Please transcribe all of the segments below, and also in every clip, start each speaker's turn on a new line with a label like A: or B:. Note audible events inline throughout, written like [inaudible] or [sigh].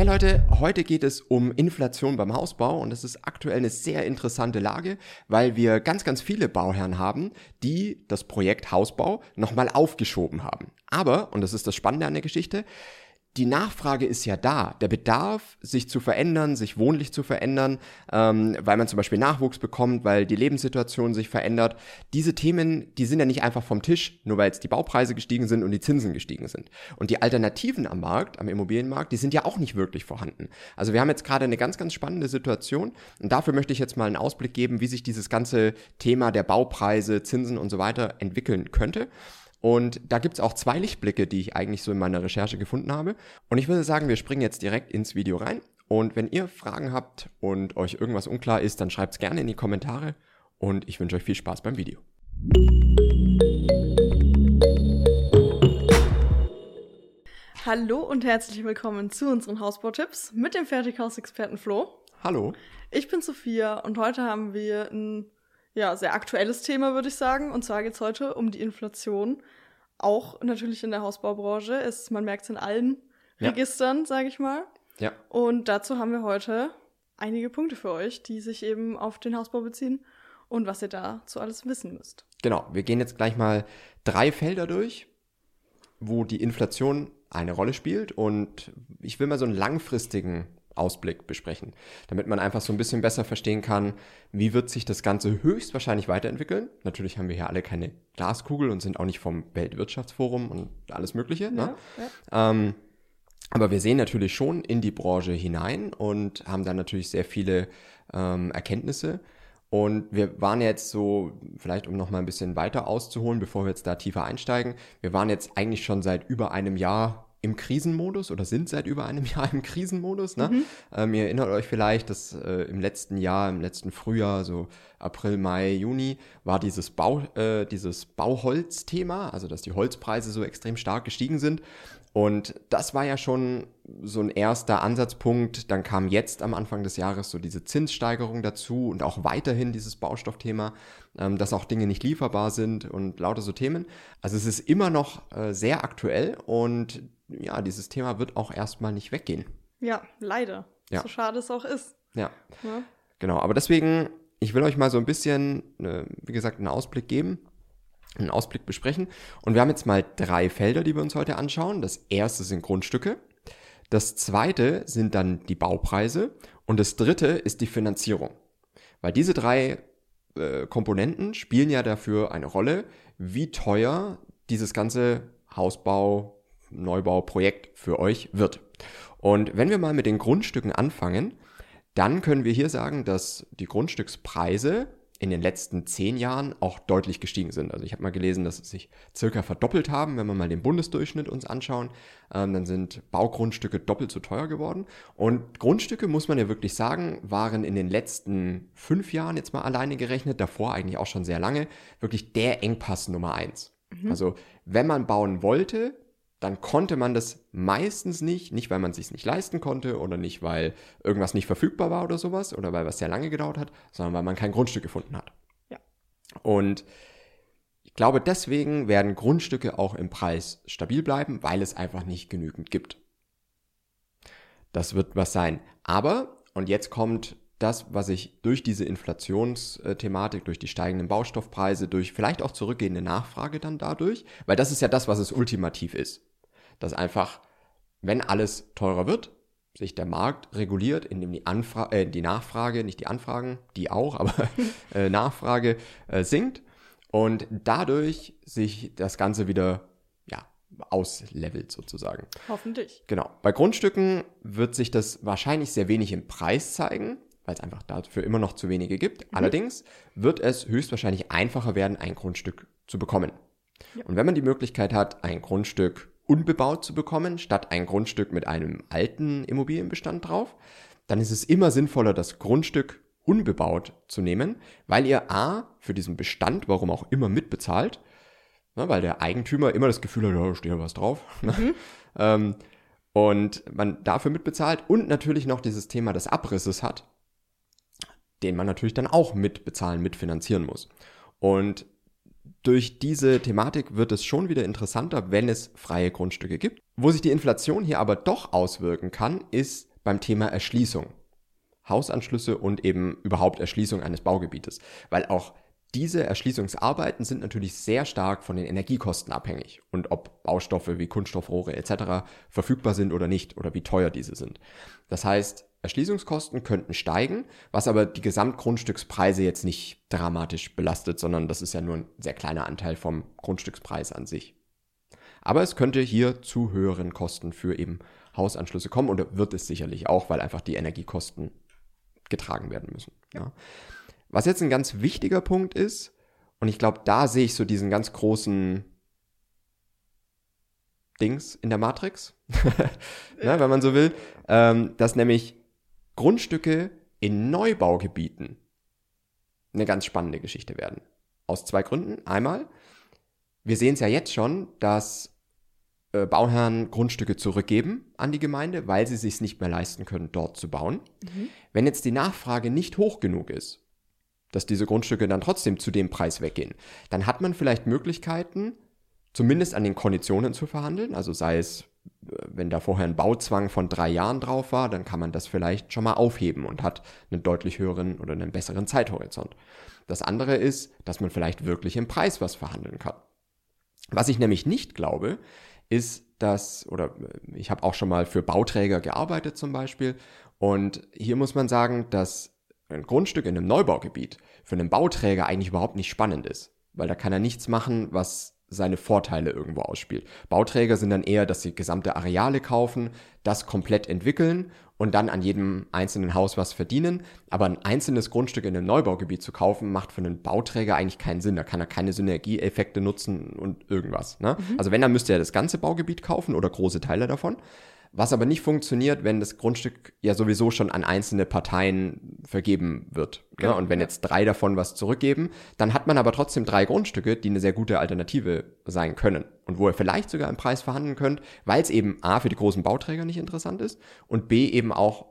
A: Hey Leute, heute geht es um Inflation beim Hausbau und das ist aktuell eine sehr interessante Lage, weil wir ganz, ganz viele Bauherren haben, die das Projekt Hausbau nochmal aufgeschoben haben. Aber, und das ist das Spannende an der Geschichte, die Nachfrage ist ja da. Der Bedarf, sich zu verändern, sich wohnlich zu verändern, ähm, weil man zum Beispiel Nachwuchs bekommt, weil die Lebenssituation sich verändert. Diese Themen, die sind ja nicht einfach vom Tisch, nur weil jetzt die Baupreise gestiegen sind und die Zinsen gestiegen sind. Und die Alternativen am Markt, am Immobilienmarkt, die sind ja auch nicht wirklich vorhanden. Also wir haben jetzt gerade eine ganz, ganz spannende Situation und dafür möchte ich jetzt mal einen Ausblick geben, wie sich dieses ganze Thema der Baupreise, Zinsen und so weiter entwickeln könnte. Und da gibt's auch zwei Lichtblicke, die ich eigentlich so in meiner Recherche gefunden habe. Und ich würde sagen, wir springen jetzt direkt ins Video rein. Und wenn ihr Fragen habt und euch irgendwas unklar ist, dann schreibt's gerne in die Kommentare. Und ich wünsche euch viel Spaß beim Video.
B: Hallo und herzlich willkommen zu unseren Hausbautipps mit dem Fertighausexperten Flo.
A: Hallo.
B: Ich bin Sophia und heute haben wir ein ja, sehr aktuelles Thema, würde ich sagen. Und zwar geht es heute um die Inflation. Auch natürlich in der Hausbaubranche. Es, man merkt es in allen ja. Registern, sage ich mal.
A: Ja.
B: Und dazu haben wir heute einige Punkte für euch, die sich eben auf den Hausbau beziehen und was ihr dazu alles wissen müsst.
A: Genau, wir gehen jetzt gleich mal drei Felder durch, wo die Inflation eine Rolle spielt und ich will mal so einen langfristigen Ausblick besprechen, damit man einfach so ein bisschen besser verstehen kann, wie wird sich das Ganze höchstwahrscheinlich weiterentwickeln. Natürlich haben wir hier alle keine Glaskugel und sind auch nicht vom Weltwirtschaftsforum und alles Mögliche. Ne? Ja. Ähm, aber wir sehen natürlich schon in die Branche hinein und haben dann natürlich sehr viele ähm, Erkenntnisse. Und wir waren jetzt so, vielleicht um noch mal ein bisschen weiter auszuholen, bevor wir jetzt da tiefer einsteigen, wir waren jetzt eigentlich schon seit über einem Jahr im Krisenmodus oder sind seit über einem [laughs] Jahr im Krisenmodus. Ne? Mhm. Ähm, ihr erinnert euch vielleicht, dass äh, im letzten Jahr, im letzten Frühjahr, so April, Mai, Juni, war dieses, Bau, äh, dieses Bauholz-Thema, also dass die Holzpreise so extrem stark gestiegen sind. Und das war ja schon so ein erster Ansatzpunkt. Dann kam jetzt am Anfang des Jahres so diese Zinssteigerung dazu und auch weiterhin dieses Baustoffthema, ähm, dass auch Dinge nicht lieferbar sind und lauter so Themen. Also es ist immer noch äh, sehr aktuell und ja, dieses Thema wird auch erstmal nicht weggehen.
B: Ja, leider.
A: Ja.
B: So schade es auch ist.
A: Ja. ja. Genau, aber deswegen, ich will euch mal so ein bisschen, äh, wie gesagt, einen Ausblick geben einen Ausblick besprechen. Und wir haben jetzt mal drei Felder, die wir uns heute anschauen. Das erste sind Grundstücke. Das zweite sind dann die Baupreise. Und das dritte ist die Finanzierung. Weil diese drei äh, Komponenten spielen ja dafür eine Rolle, wie teuer dieses ganze Hausbau, Neubauprojekt für euch wird. Und wenn wir mal mit den Grundstücken anfangen, dann können wir hier sagen, dass die Grundstückspreise in den letzten zehn Jahren auch deutlich gestiegen sind. Also ich habe mal gelesen, dass es sich circa verdoppelt haben, wenn wir mal den Bundesdurchschnitt uns anschauen. Ähm, dann sind Baugrundstücke doppelt so teuer geworden. Und Grundstücke, muss man ja wirklich sagen, waren in den letzten fünf Jahren jetzt mal alleine gerechnet, davor eigentlich auch schon sehr lange, wirklich der Engpass Nummer eins. Mhm. Also wenn man bauen wollte, dann konnte man das meistens nicht, nicht weil man es sich nicht leisten konnte oder nicht weil irgendwas nicht verfügbar war oder sowas oder weil was sehr lange gedauert hat, sondern weil man kein Grundstück gefunden hat.
B: Ja.
A: Und ich glaube, deswegen werden Grundstücke auch im Preis stabil bleiben, weil es einfach nicht genügend gibt. Das wird was sein. Aber, und jetzt kommt das, was ich durch diese Inflationsthematik, durch die steigenden Baustoffpreise, durch vielleicht auch zurückgehende Nachfrage dann dadurch, weil das ist ja das, was es ultimativ ist dass einfach, wenn alles teurer wird, sich der Markt reguliert, indem die, Anfra äh, die Nachfrage, nicht die Anfragen, die auch, aber [laughs] äh, Nachfrage äh, sinkt und dadurch sich das Ganze wieder ja, auslevelt sozusagen.
B: Hoffentlich.
A: Genau. Bei Grundstücken wird sich das wahrscheinlich sehr wenig im Preis zeigen, weil es einfach dafür immer noch zu wenige gibt. Mhm. Allerdings wird es höchstwahrscheinlich einfacher werden, ein Grundstück zu bekommen. Ja. Und wenn man die Möglichkeit hat, ein Grundstück unbebaut zu bekommen, statt ein Grundstück mit einem alten Immobilienbestand drauf, dann ist es immer sinnvoller, das Grundstück unbebaut zu nehmen, weil ihr A für diesen Bestand, warum auch immer, mitbezahlt, ne, weil der Eigentümer immer das Gefühl hat, da steht ja was drauf. Ne? Mhm. ähm, und man dafür mitbezahlt und natürlich noch dieses Thema des Abrisses hat, den man natürlich dann auch mitbezahlen, mitfinanzieren muss. Und durch diese Thematik wird es schon wieder interessanter, wenn es freie Grundstücke gibt. Wo sich die Inflation hier aber doch auswirken kann, ist beim Thema Erschließung. Hausanschlüsse und eben überhaupt Erschließung eines Baugebietes. Weil auch diese Erschließungsarbeiten sind natürlich sehr stark von den Energiekosten abhängig und ob Baustoffe wie Kunststoffrohre etc. verfügbar sind oder nicht oder wie teuer diese sind. Das heißt, Erschließungskosten könnten steigen, was aber die Gesamtgrundstückspreise jetzt nicht dramatisch belastet, sondern das ist ja nur ein sehr kleiner Anteil vom Grundstückspreis an sich. Aber es könnte hier zu höheren Kosten für eben Hausanschlüsse kommen und wird es sicherlich auch, weil einfach die Energiekosten getragen werden müssen. Ja. Was jetzt ein ganz wichtiger Punkt ist, und ich glaube, da sehe ich so diesen ganz großen Dings in der Matrix, [laughs] ne, wenn man so will, ähm, dass nämlich Grundstücke in Neubaugebieten eine ganz spannende Geschichte werden. Aus zwei Gründen. Einmal, wir sehen es ja jetzt schon, dass äh, Bauherren Grundstücke zurückgeben an die Gemeinde, weil sie sich nicht mehr leisten können, dort zu bauen. Mhm. Wenn jetzt die Nachfrage nicht hoch genug ist, dass diese Grundstücke dann trotzdem zu dem Preis weggehen, dann hat man vielleicht Möglichkeiten, zumindest an den Konditionen zu verhandeln. Also sei es, wenn da vorher ein Bauzwang von drei Jahren drauf war, dann kann man das vielleicht schon mal aufheben und hat einen deutlich höheren oder einen besseren Zeithorizont. Das andere ist, dass man vielleicht wirklich im Preis was verhandeln kann. Was ich nämlich nicht glaube, ist, dass, oder äh, ich habe auch schon mal für Bauträger gearbeitet zum Beispiel, und hier muss man sagen, dass ein Grundstück in einem Neubaugebiet für einen Bauträger eigentlich überhaupt nicht spannend ist, weil da kann er nichts machen, was seine Vorteile irgendwo ausspielt. Bauträger sind dann eher, dass sie gesamte Areale kaufen, das komplett entwickeln und dann an jedem einzelnen Haus was verdienen. Aber ein einzelnes Grundstück in einem Neubaugebiet zu kaufen, macht für einen Bauträger eigentlich keinen Sinn. Da kann er keine Synergieeffekte nutzen und irgendwas. Ne? Mhm. Also wenn, dann müsste er das ganze Baugebiet kaufen oder große Teile davon. Was aber nicht funktioniert, wenn das Grundstück ja sowieso schon an einzelne Parteien vergeben wird. Ne? Genau, ne? Und wenn jetzt drei davon was zurückgeben, dann hat man aber trotzdem drei Grundstücke, die eine sehr gute Alternative sein können. Und wo ihr vielleicht sogar im Preis verhandeln könnt, weil es eben A für die großen Bauträger nicht interessant ist und B eben auch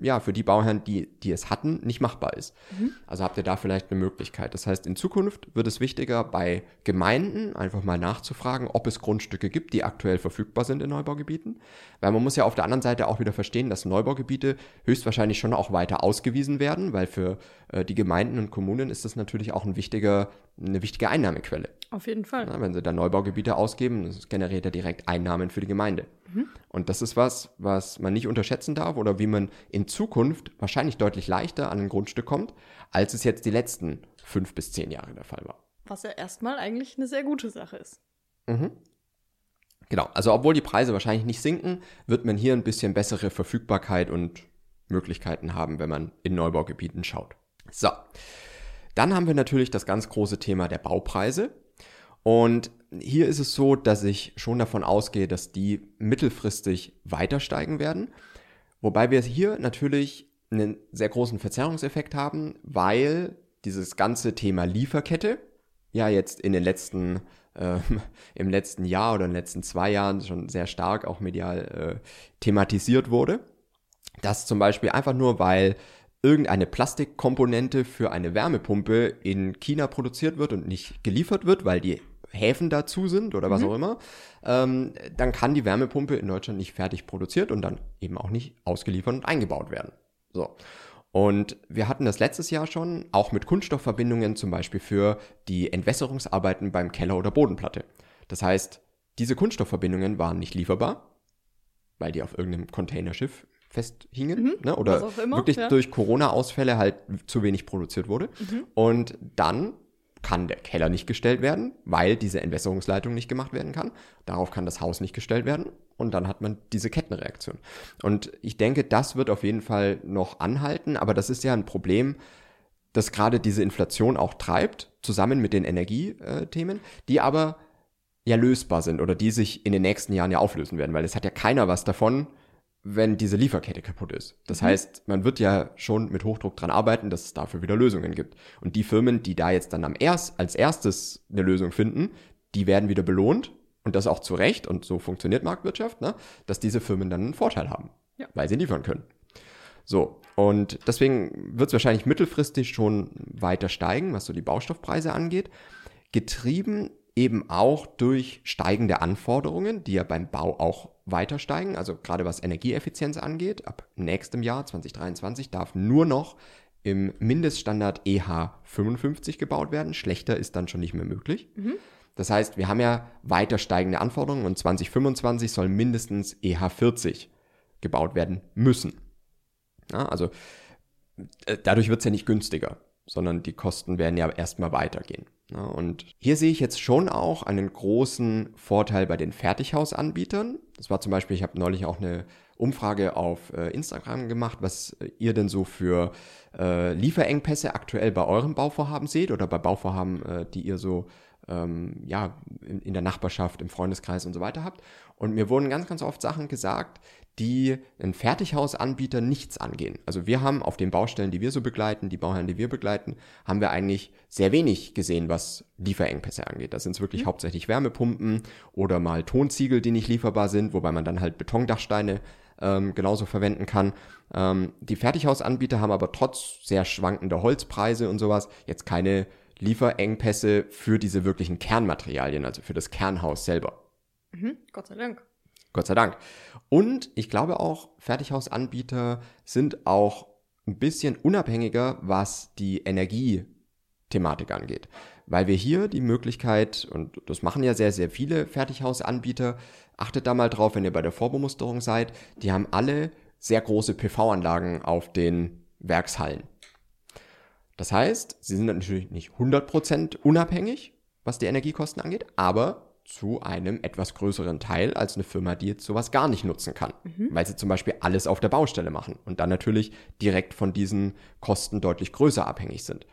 A: ja, für die Bauherren, die, die es hatten, nicht machbar ist. Mhm. Also habt ihr da vielleicht eine Möglichkeit. Das heißt, in Zukunft wird es wichtiger, bei Gemeinden einfach mal nachzufragen, ob es Grundstücke gibt, die aktuell verfügbar sind in Neubaugebieten. Weil man muss ja auf der anderen Seite auch wieder verstehen, dass Neubaugebiete höchstwahrscheinlich schon auch weiter ausgewiesen werden, weil für äh, die Gemeinden und Kommunen ist das natürlich auch ein wichtiger, eine wichtige Einnahmequelle.
B: Auf jeden Fall.
A: Ja, wenn sie da Neubaugebiete ausgeben, das generiert ja direkt Einnahmen für die Gemeinde. Mhm. Und das ist was, was man nicht unterschätzen darf oder wie man in Zukunft wahrscheinlich deutlich leichter an ein Grundstück kommt, als es jetzt die letzten fünf bis zehn Jahre der Fall war.
B: Was ja erstmal eigentlich eine sehr gute Sache ist.
A: Mhm. Genau, also obwohl die Preise wahrscheinlich nicht sinken, wird man hier ein bisschen bessere Verfügbarkeit und Möglichkeiten haben, wenn man in Neubaugebieten schaut. So, dann haben wir natürlich das ganz große Thema der Baupreise. Und hier ist es so, dass ich schon davon ausgehe, dass die mittelfristig weiter steigen werden. Wobei wir hier natürlich einen sehr großen Verzerrungseffekt haben, weil dieses ganze Thema Lieferkette ja jetzt in den letzten äh, [laughs] im letzten Jahr oder in den letzten zwei Jahren schon sehr stark auch medial äh, thematisiert wurde. Das zum Beispiel einfach nur, weil irgendeine Plastikkomponente für eine Wärmepumpe in China produziert wird und nicht geliefert wird, weil die Häfen dazu sind oder was mhm. auch immer, ähm, dann kann die Wärmepumpe in Deutschland nicht fertig produziert und dann eben auch nicht ausgeliefert und eingebaut werden. So. Und wir hatten das letztes Jahr schon, auch mit Kunststoffverbindungen zum Beispiel für die Entwässerungsarbeiten beim Keller oder Bodenplatte. Das heißt, diese Kunststoffverbindungen waren nicht lieferbar, weil die auf irgendeinem Containerschiff festhingen mhm, ne? oder immer, wirklich ja. durch Corona-Ausfälle halt zu wenig produziert wurde. Mhm. Und dann kann der Keller nicht gestellt werden, weil diese Entwässerungsleitung nicht gemacht werden kann. Darauf kann das Haus nicht gestellt werden und dann hat man diese Kettenreaktion. Und ich denke, das wird auf jeden Fall noch anhalten, aber das ist ja ein Problem, das gerade diese Inflation auch treibt, zusammen mit den Energiethemen, die aber ja lösbar sind oder die sich in den nächsten Jahren ja auflösen werden, weil es hat ja keiner was davon, wenn diese Lieferkette kaputt ist. Das mhm. heißt, man wird ja schon mit Hochdruck dran arbeiten, dass es dafür wieder Lösungen gibt. Und die Firmen, die da jetzt dann am erst, als erstes eine Lösung finden, die werden wieder belohnt und das auch zu Recht und so funktioniert Marktwirtschaft, ne, dass diese Firmen dann einen Vorteil haben, ja. weil sie liefern können. So, und deswegen wird es wahrscheinlich mittelfristig schon weiter steigen, was so die Baustoffpreise angeht. Getrieben eben auch durch steigende Anforderungen, die ja beim Bau auch weiter steigen, also gerade was Energieeffizienz angeht. Ab nächstem Jahr 2023 darf nur noch im Mindeststandard EH 55 gebaut werden. Schlechter ist dann schon nicht mehr möglich. Mhm. Das heißt, wir haben ja weiter steigende Anforderungen und 2025 soll mindestens EH 40 gebaut werden müssen. Ja, also äh, dadurch wird es ja nicht günstiger, sondern die Kosten werden ja erstmal weitergehen. Ja, und hier sehe ich jetzt schon auch einen großen Vorteil bei den Fertighausanbietern. Das war zum Beispiel, ich habe neulich auch eine Umfrage auf äh, Instagram gemacht, was ihr denn so für äh, Lieferengpässe aktuell bei eurem Bauvorhaben seht oder bei Bauvorhaben, äh, die ihr so ähm, ja, in der Nachbarschaft, im Freundeskreis und so weiter habt. Und mir wurden ganz, ganz oft Sachen gesagt, die einen Fertighausanbieter nichts angehen. Also wir haben auf den Baustellen, die wir so begleiten, die Bauherren, die wir begleiten, haben wir eigentlich sehr wenig gesehen, was Lieferengpässe angeht. Das sind wirklich mhm. hauptsächlich Wärmepumpen oder mal Tonziegel, die nicht lieferbar sind, wobei man dann halt Betondachsteine ähm, genauso verwenden kann. Ähm, die Fertighausanbieter haben aber trotz sehr schwankender Holzpreise und sowas jetzt keine Lieferengpässe für diese wirklichen Kernmaterialien, also für das Kernhaus selber.
B: Mhm, Gott sei Dank.
A: Gott sei Dank. Und ich glaube auch, Fertighausanbieter sind auch ein bisschen unabhängiger, was die Energiethematik angeht. Weil wir hier die Möglichkeit, und das machen ja sehr, sehr viele Fertighausanbieter, achtet da mal drauf, wenn ihr bei der Vorbemusterung seid, die haben alle sehr große PV-Anlagen auf den Werkshallen. Das heißt, sie sind natürlich nicht 100% unabhängig, was die Energiekosten angeht, aber zu einem etwas größeren Teil als eine Firma, die jetzt sowas gar nicht nutzen kann, mhm. weil sie zum Beispiel alles auf der Baustelle machen und dann natürlich direkt von diesen Kosten deutlich größer abhängig sind.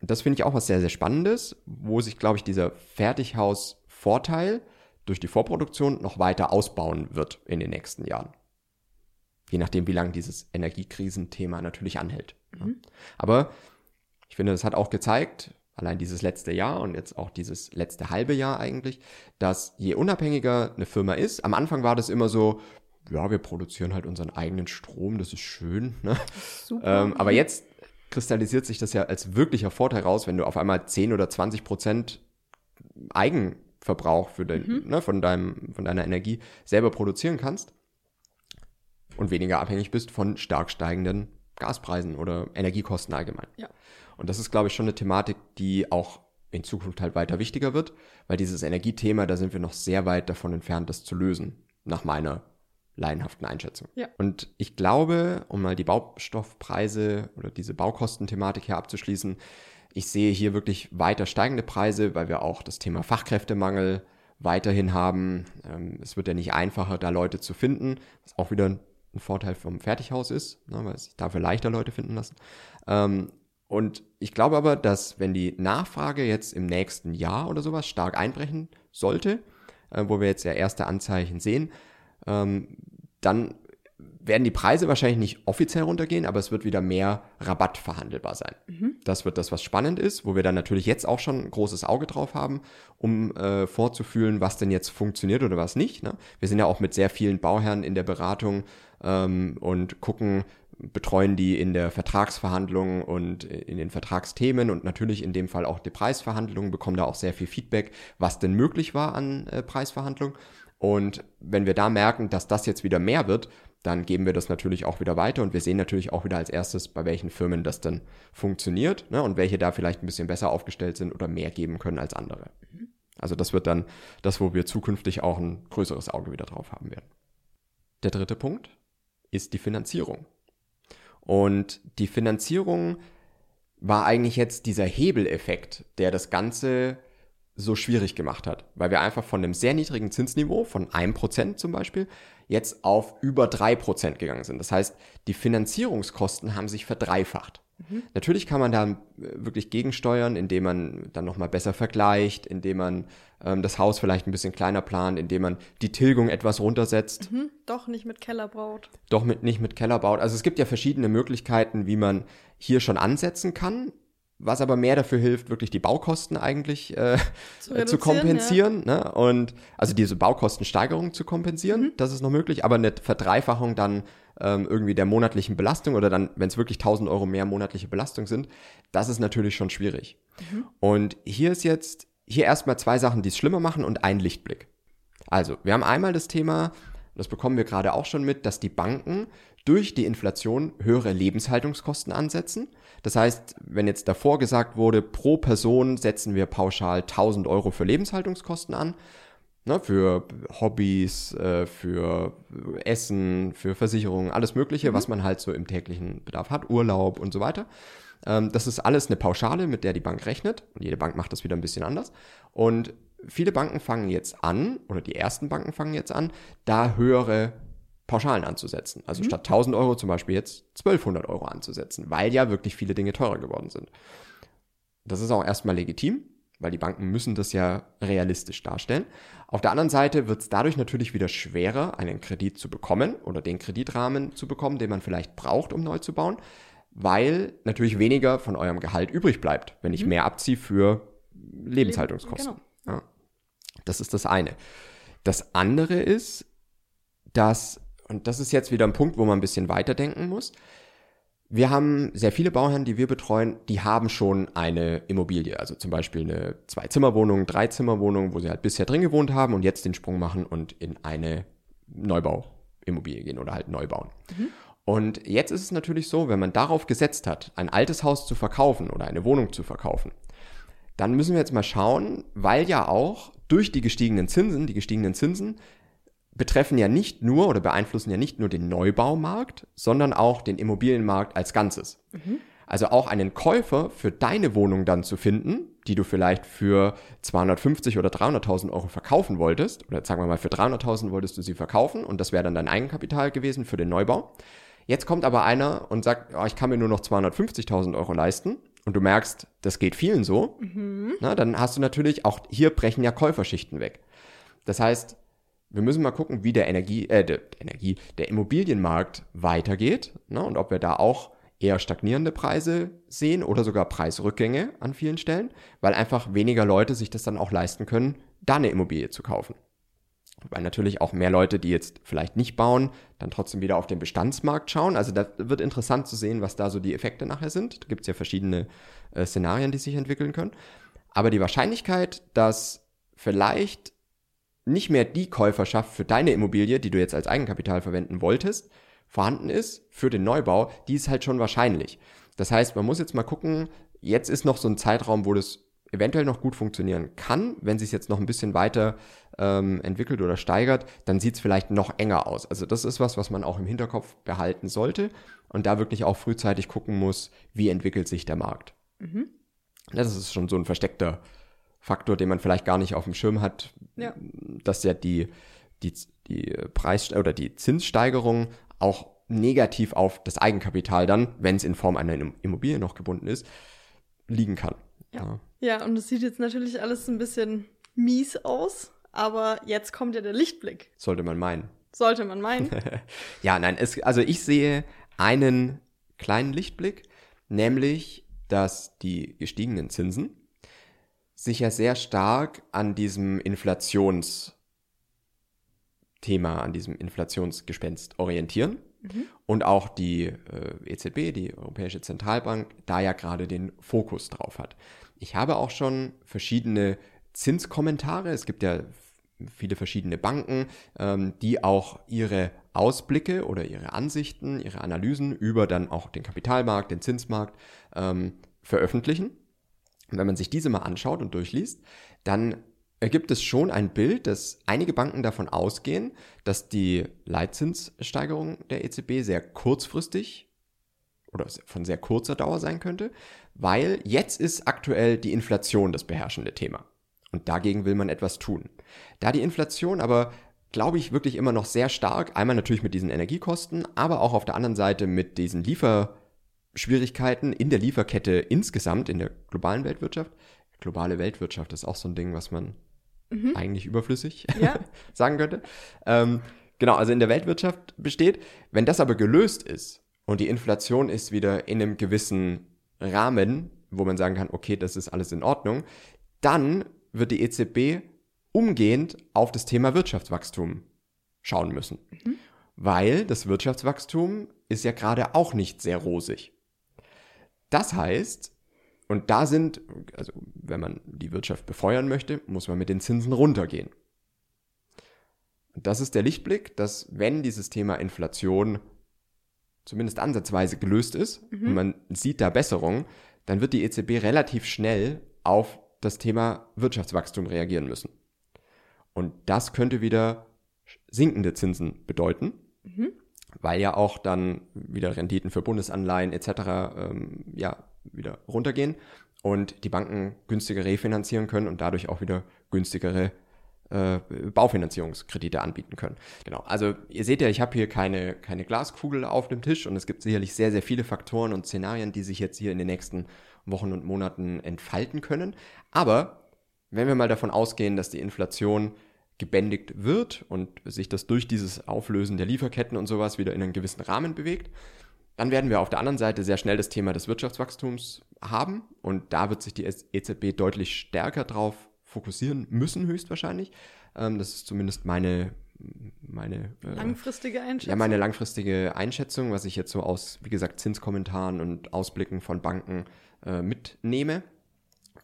A: Das finde ich auch was sehr, sehr Spannendes, wo sich, glaube ich, dieser Fertighaus-Vorteil durch die Vorproduktion noch weiter ausbauen wird in den nächsten Jahren. Je nachdem, wie lange dieses Energiekrisenthema natürlich anhält. Mhm. Aber ich finde, das hat auch gezeigt, allein dieses letzte Jahr und jetzt auch dieses letzte halbe Jahr eigentlich, dass je unabhängiger eine Firma ist, am Anfang war das immer so, ja, wir produzieren halt unseren eigenen Strom, das ist schön. Ne? Super. Ähm, aber jetzt kristallisiert sich das ja als wirklicher Vorteil raus, wenn du auf einmal 10 oder 20 Prozent Eigenverbrauch für den, mhm. ne, von, deinem, von deiner Energie selber produzieren kannst und weniger abhängig bist von stark steigenden Gaspreisen oder Energiekosten allgemein. Ja. Und das ist, glaube ich, schon eine Thematik, die auch in Zukunft halt weiter wichtiger wird, weil dieses Energiethema, da sind wir noch sehr weit davon entfernt, das zu lösen, nach meiner laienhaften Einschätzung. Ja. Und ich glaube, um mal die Baustoffpreise oder diese Baukostenthematik hier abzuschließen, ich sehe hier wirklich weiter steigende Preise, weil wir auch das Thema Fachkräftemangel weiterhin haben. Ähm, es wird ja nicht einfacher, da Leute zu finden, was auch wieder ein Vorteil vom Fertighaus ist, ne, weil sich dafür leichter Leute finden lassen. Und ich glaube aber, dass wenn die Nachfrage jetzt im nächsten Jahr oder sowas stark einbrechen sollte, äh, wo wir jetzt ja erste Anzeichen sehen, ähm, dann werden die Preise wahrscheinlich nicht offiziell runtergehen, aber es wird wieder mehr Rabatt verhandelbar sein. Mhm. Das wird das, was spannend ist, wo wir dann natürlich jetzt auch schon ein großes Auge drauf haben, um äh, vorzufühlen, was denn jetzt funktioniert oder was nicht. Ne? Wir sind ja auch mit sehr vielen Bauherren in der Beratung ähm, und gucken, betreuen die in der Vertragsverhandlung und in den Vertragsthemen und natürlich in dem Fall auch die Preisverhandlungen, bekommen da auch sehr viel Feedback, was denn möglich war an äh, Preisverhandlungen. Und wenn wir da merken, dass das jetzt wieder mehr wird, dann geben wir das natürlich auch wieder weiter und wir sehen natürlich auch wieder als erstes, bei welchen Firmen das dann funktioniert ne, und welche da vielleicht ein bisschen besser aufgestellt sind oder mehr geben können als andere. Also das wird dann das, wo wir zukünftig auch ein größeres Auge wieder drauf haben werden. Der dritte Punkt ist die Finanzierung. Und die Finanzierung war eigentlich jetzt dieser Hebeleffekt, der das Ganze so schwierig gemacht hat, weil wir einfach von einem sehr niedrigen Zinsniveau von einem Prozent zum Beispiel jetzt auf über drei Prozent gegangen sind. Das heißt, die Finanzierungskosten haben sich verdreifacht. Mhm. Natürlich kann man da äh, wirklich gegensteuern, indem man dann nochmal besser vergleicht, indem man ähm, das Haus vielleicht ein bisschen kleiner plant, indem man die Tilgung etwas runtersetzt.
B: Mhm. Doch nicht mit Keller baut.
A: Doch mit, nicht mit Keller baut. Also es gibt ja verschiedene Möglichkeiten, wie man hier schon ansetzen kann was aber mehr dafür hilft, wirklich die Baukosten eigentlich äh, zu, [laughs] zu, kompensieren. Ja. Ne? Und also diese Baukostensteigerung zu kompensieren, mhm. das ist noch möglich, aber eine Verdreifachung dann ähm, irgendwie der monatlichen Belastung oder dann, wenn es wirklich 1000 Euro mehr monatliche Belastung sind, das ist natürlich schon schwierig. Mhm. Und hier ist jetzt, hier erstmal zwei Sachen, die es schlimmer machen und ein Lichtblick. Also, wir haben einmal das Thema, das bekommen wir gerade auch schon mit, dass die Banken durch die Inflation höhere Lebenshaltungskosten ansetzen. Das heißt, wenn jetzt davor gesagt wurde, pro Person setzen wir pauschal 1000 Euro für Lebenshaltungskosten an, ne, für Hobbys, äh, für Essen, für Versicherungen, alles Mögliche, mhm. was man halt so im täglichen Bedarf hat, Urlaub und so weiter. Ähm, das ist alles eine Pauschale, mit der die Bank rechnet. Und jede Bank macht das wieder ein bisschen anders. Und viele Banken fangen jetzt an, oder die ersten Banken fangen jetzt an, da höhere Pauschalen anzusetzen. Also mhm. statt 1000 Euro zum Beispiel jetzt 1200 Euro anzusetzen, weil ja wirklich viele Dinge teurer geworden sind. Das ist auch erstmal legitim, weil die Banken müssen das ja realistisch darstellen. Auf der anderen Seite wird es dadurch natürlich wieder schwerer, einen Kredit zu bekommen oder den Kreditrahmen zu bekommen, den man vielleicht braucht, um neu zu bauen, weil natürlich weniger von eurem Gehalt übrig bleibt, wenn ich mhm. mehr abziehe für Lebenshaltungskosten. Genau. Ja. Das ist das eine. Das andere ist, dass, und das ist jetzt wieder ein Punkt, wo man ein bisschen weiterdenken muss, wir haben sehr viele Bauherren, die wir betreuen, die haben schon eine Immobilie, also zum Beispiel eine Zwei-Zimmer-Wohnung, Drei-Zimmer-Wohnung, wo sie halt bisher drin gewohnt haben und jetzt den Sprung machen und in eine Neubauimmobilie gehen oder halt neu bauen. Mhm. Und jetzt ist es natürlich so, wenn man darauf gesetzt hat, ein altes Haus zu verkaufen oder eine Wohnung zu verkaufen, dann müssen wir jetzt mal schauen, weil ja auch durch die gestiegenen Zinsen, die gestiegenen Zinsen betreffen ja nicht nur oder beeinflussen ja nicht nur den Neubaumarkt, sondern auch den Immobilienmarkt als Ganzes. Mhm. Also auch einen Käufer für deine Wohnung dann zu finden, die du vielleicht für 250 oder 300.000 Euro verkaufen wolltest, oder sagen wir mal für 300.000 wolltest du sie verkaufen und das wäre dann dein Eigenkapital gewesen für den Neubau. Jetzt kommt aber einer und sagt, oh, ich kann mir nur noch 250.000 Euro leisten und du merkst, das geht vielen so, mhm. na, dann hast du natürlich auch hier brechen ja Käuferschichten weg. Das heißt, wir müssen mal gucken, wie der Energie, äh, der Energie, der Immobilienmarkt weitergeht ne, und ob wir da auch eher stagnierende Preise sehen oder sogar Preisrückgänge an vielen Stellen, weil einfach weniger Leute sich das dann auch leisten können, da eine Immobilie zu kaufen. Weil natürlich auch mehr Leute, die jetzt vielleicht nicht bauen, dann trotzdem wieder auf den Bestandsmarkt schauen. Also da wird interessant zu sehen, was da so die Effekte nachher sind. Da gibt es ja verschiedene äh, Szenarien, die sich entwickeln können. Aber die Wahrscheinlichkeit, dass vielleicht nicht mehr die Käuferschaft für deine Immobilie, die du jetzt als Eigenkapital verwenden wolltest, vorhanden ist für den Neubau, die ist halt schon wahrscheinlich. Das heißt, man muss jetzt mal gucken, jetzt ist noch so ein Zeitraum, wo das eventuell noch gut funktionieren kann. Wenn sich jetzt noch ein bisschen weiter ähm, entwickelt oder steigert, dann sieht es vielleicht noch enger aus. Also das ist was, was man auch im Hinterkopf behalten sollte und da wirklich auch frühzeitig gucken muss, wie entwickelt sich der Markt. Mhm. Das ist schon so ein versteckter Faktor, den man vielleicht gar nicht auf dem Schirm hat, ja. dass ja die, die, die Preis- oder die Zinssteigerung auch negativ auf das Eigenkapital dann, wenn es in Form einer Immobilie noch gebunden ist, liegen kann.
B: Ja. ja, und es sieht jetzt natürlich alles ein bisschen mies aus, aber jetzt kommt ja der Lichtblick.
A: Sollte man meinen.
B: Sollte man meinen. [laughs]
A: ja, nein, es, also ich sehe einen kleinen Lichtblick, nämlich, dass die gestiegenen Zinsen sich ja sehr stark an diesem Inflationsthema, an diesem Inflationsgespenst orientieren. Mhm. Und auch die äh, EZB, die Europäische Zentralbank, da ja gerade den Fokus drauf hat. Ich habe auch schon verschiedene Zinskommentare. Es gibt ja viele verschiedene Banken, ähm, die auch ihre Ausblicke oder ihre Ansichten, ihre Analysen über dann auch den Kapitalmarkt, den Zinsmarkt ähm, veröffentlichen. Und wenn man sich diese mal anschaut und durchliest, dann ergibt es schon ein Bild, dass einige Banken davon ausgehen, dass die Leitzinssteigerung der EZB sehr kurzfristig oder von sehr kurzer Dauer sein könnte, weil jetzt ist aktuell die Inflation das beherrschende Thema. Und dagegen will man etwas tun. Da die Inflation aber, glaube ich, wirklich immer noch sehr stark, einmal natürlich mit diesen Energiekosten, aber auch auf der anderen Seite mit diesen Liefer- Schwierigkeiten in der Lieferkette insgesamt, in der globalen Weltwirtschaft. Globale Weltwirtschaft ist auch so ein Ding, was man mhm. eigentlich überflüssig ja. [laughs] sagen könnte. Ähm, genau, also in der Weltwirtschaft besteht. Wenn das aber gelöst ist und die Inflation ist wieder in einem gewissen Rahmen, wo man sagen kann, okay, das ist alles in Ordnung, dann wird die EZB umgehend auf das Thema Wirtschaftswachstum schauen müssen. Mhm. Weil das Wirtschaftswachstum ist ja gerade auch nicht sehr rosig. Das heißt, Und da sind, also wenn man die Wirtschaft befeuern möchte, muss man mit den Zinsen runtergehen. Und das ist der Lichtblick, dass wenn dieses Thema Inflation zumindest ansatzweise gelöst ist mhm. und man sieht da Besserung, dann wird die EZB relativ schnell auf das Thema Wirtschaftswachstum reagieren müssen. Und das könnte wieder sinkende Zinsen bedeuten, mhm. Weil ja auch dann wieder Renditen für Bundesanleihen etc. Ähm, ja, wieder runtergehen und die Banken günstiger refinanzieren können und dadurch auch wieder günstigere äh, Baufinanzierungskredite anbieten können. Genau. Also ihr seht ja, ich habe hier keine, keine Glaskugel auf dem Tisch und es gibt sicherlich sehr, sehr viele Faktoren und Szenarien, die sich jetzt hier in den nächsten Wochen und Monaten entfalten können. Aber wenn wir mal davon ausgehen, dass die Inflation gebändigt wird und sich das durch dieses Auflösen der Lieferketten und sowas wieder in einen gewissen Rahmen bewegt, dann werden wir auf der anderen Seite sehr schnell das Thema des Wirtschaftswachstums haben und da wird sich die EZB deutlich stärker drauf fokussieren müssen, höchstwahrscheinlich. Ähm, das ist zumindest meine, meine
B: äh, langfristige Einschätzung.
A: Ja, meine langfristige Einschätzung, was ich jetzt so aus, wie gesagt, Zinskommentaren und Ausblicken von Banken äh, mitnehme.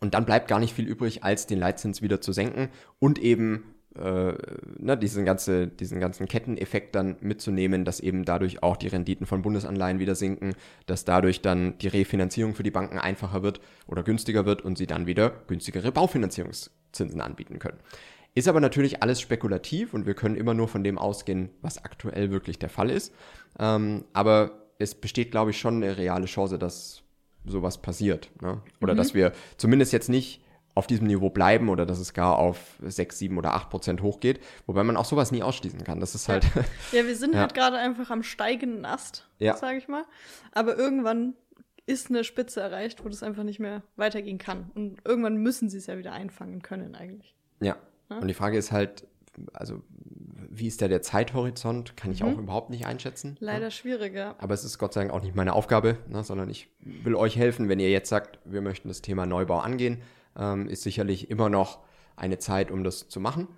A: Und dann bleibt gar nicht viel übrig, als den Leitzins wieder zu senken und eben äh, ne, diesen, ganze, diesen ganzen Ketteneffekt dann mitzunehmen, dass eben dadurch auch die Renditen von Bundesanleihen wieder sinken, dass dadurch dann die Refinanzierung für die Banken einfacher wird oder günstiger wird und sie dann wieder günstigere Baufinanzierungszinsen anbieten können. Ist aber natürlich alles spekulativ und wir können immer nur von dem ausgehen, was aktuell wirklich der Fall ist. Ähm, aber es besteht, glaube ich, schon eine reale Chance, dass sowas passiert. Ne? Oder mhm. dass wir zumindest jetzt nicht auf diesem Niveau bleiben oder dass es gar auf 6, 7 oder 8 Prozent hochgeht. Wobei man auch sowas nie ausschließen kann. Das ist halt. [laughs]
B: Ja, wir sind ja. halt gerade einfach am steigenden Ast, ja. sage ich mal. Aber irgendwann ist eine Spitze erreicht, wo das einfach nicht mehr weitergehen kann. Und irgendwann müssen sie es ja wieder einfangen können, eigentlich.
A: Ja. ja? Und die Frage ist halt, also wie ist da der Zeithorizont? Kann ich mhm. auch überhaupt nicht einschätzen.
B: Leider ne? schwieriger.
A: Aber es ist Gott sei Dank auch nicht meine Aufgabe, ne, sondern ich will euch helfen, wenn ihr jetzt sagt, wir möchten das Thema Neubau angehen, ähm, ist sicherlich immer noch eine Zeit, um das zu machen.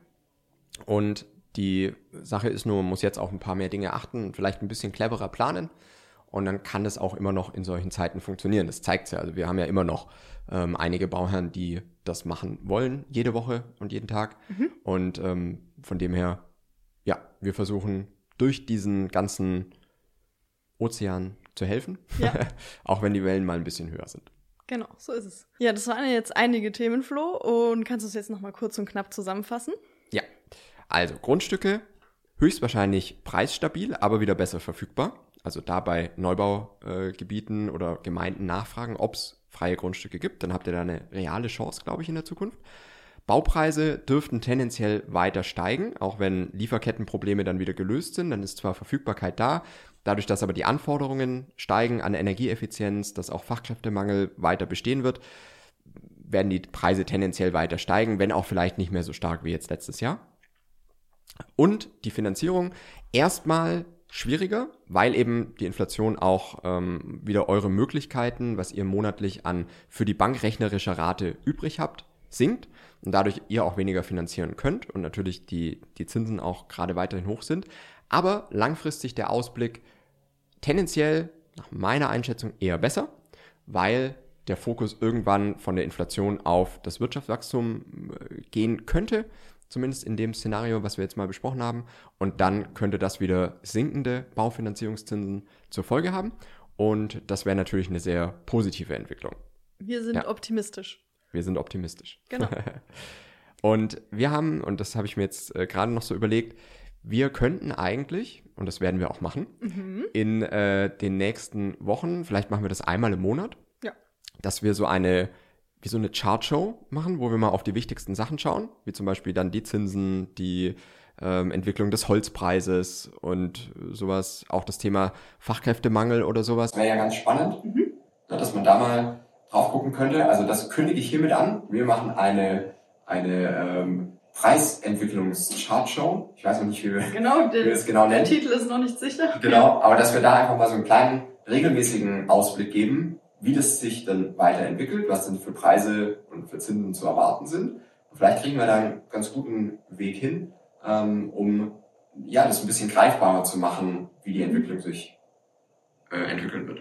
A: Und die Sache ist nur, man muss jetzt auch ein paar mehr Dinge achten, vielleicht ein bisschen cleverer planen. Und dann kann das auch immer noch in solchen Zeiten funktionieren. Das zeigt es ja. Also wir haben ja immer noch ähm, einige Bauherren, die das machen wollen, jede Woche und jeden Tag. Mhm. Und ähm, von dem her, ja, wir versuchen durch diesen ganzen Ozean zu helfen, ja. [laughs] auch wenn die Wellen mal ein bisschen höher sind.
B: Genau, so ist es. Ja, das waren jetzt einige Themen, Flo. Und kannst du es jetzt nochmal kurz und knapp zusammenfassen?
A: Ja, also Grundstücke höchstwahrscheinlich preisstabil, aber wieder besser verfügbar. Also da bei Neubaugebieten äh, oder Gemeinden nachfragen, ob es freie Grundstücke gibt. Dann habt ihr da eine reale Chance, glaube ich, in der Zukunft. Baupreise dürften tendenziell weiter steigen, auch wenn Lieferkettenprobleme dann wieder gelöst sind. Dann ist zwar Verfügbarkeit da, dadurch, dass aber die Anforderungen steigen an Energieeffizienz, dass auch Fachkräftemangel weiter bestehen wird, werden die Preise tendenziell weiter steigen, wenn auch vielleicht nicht mehr so stark wie jetzt letztes Jahr. Und die Finanzierung erstmal schwieriger, weil eben die Inflation auch ähm, wieder eure Möglichkeiten, was ihr monatlich an für die Bank rechnerischer Rate übrig habt, sinkt und dadurch ihr auch weniger finanzieren könnt und natürlich die, die Zinsen auch gerade weiterhin hoch sind. Aber langfristig der Ausblick tendenziell nach meiner Einschätzung eher besser, weil der Fokus irgendwann von der Inflation auf das Wirtschaftswachstum äh, gehen könnte, zumindest in dem Szenario, was wir jetzt mal besprochen haben. Und dann könnte das wieder sinkende Baufinanzierungszinsen zur Folge haben. Und das wäre natürlich eine sehr positive Entwicklung.
B: Wir sind ja. optimistisch.
A: Wir sind optimistisch. Genau. [laughs] und wir haben, und das habe ich mir jetzt äh, gerade noch so überlegt, wir könnten eigentlich, und das werden wir auch machen, mhm. in äh, den nächsten Wochen, vielleicht machen wir das einmal im Monat, ja. dass wir so eine, wie so eine Chartshow machen, wo wir mal auf die wichtigsten Sachen schauen, wie zum Beispiel dann die Zinsen, die ähm, Entwicklung des Holzpreises und sowas, auch das Thema Fachkräftemangel oder sowas. Wäre ja ganz spannend, mhm. dass man da mal drauf gucken könnte. Also das kündige ich hiermit an. Wir machen eine, eine ähm, Preisentwicklungs-Chartshow. Ich weiß noch nicht, wie wir,
B: genau, [laughs] wie wir es genau nennen. Der Titel ist noch nicht sicher.
A: Genau, aber dass wir da einfach mal so einen kleinen regelmäßigen Ausblick geben, wie das sich dann weiterentwickelt, was denn für Preise und für Zinsen zu erwarten sind. Und vielleicht kriegen wir da einen ganz guten Weg hin, ähm, um ja das ein bisschen greifbarer zu machen, wie die Entwicklung sich äh, entwickeln wird.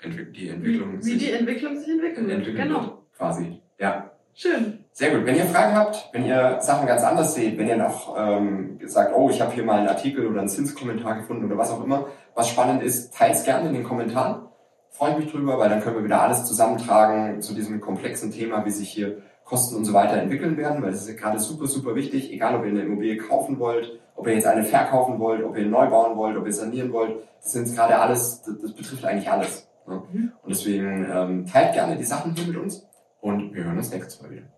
A: Entwick die Entwicklung
B: wie, wie die Entwicklung sich entwickelt.
A: entwickelt
B: Genau.
A: wird, quasi. Ja.
B: Schön.
A: Sehr gut. Wenn ihr Fragen habt, wenn ihr Sachen ganz anders seht, wenn ihr noch ähm, sagt, oh, ich habe hier mal einen Artikel oder einen Zinskommentar gefunden oder was auch immer, was spannend ist, teilt es gerne in den Kommentaren. Freue ich mich drüber, weil dann können wir wieder alles zusammentragen zu diesem komplexen Thema, wie sich hier Kosten und so weiter entwickeln werden, weil das ist ja gerade super, super wichtig, egal ob ihr eine Immobilie kaufen wollt, ob ihr jetzt eine verkaufen wollt, ob ihr neu bauen wollt, ob ihr sanieren wollt, das sind gerade alles, das, das betrifft eigentlich alles. Ne?
B: Mhm.
A: Und deswegen ähm, teilt gerne die Sachen hier mit uns und wir hören uns nächstes Mal wieder.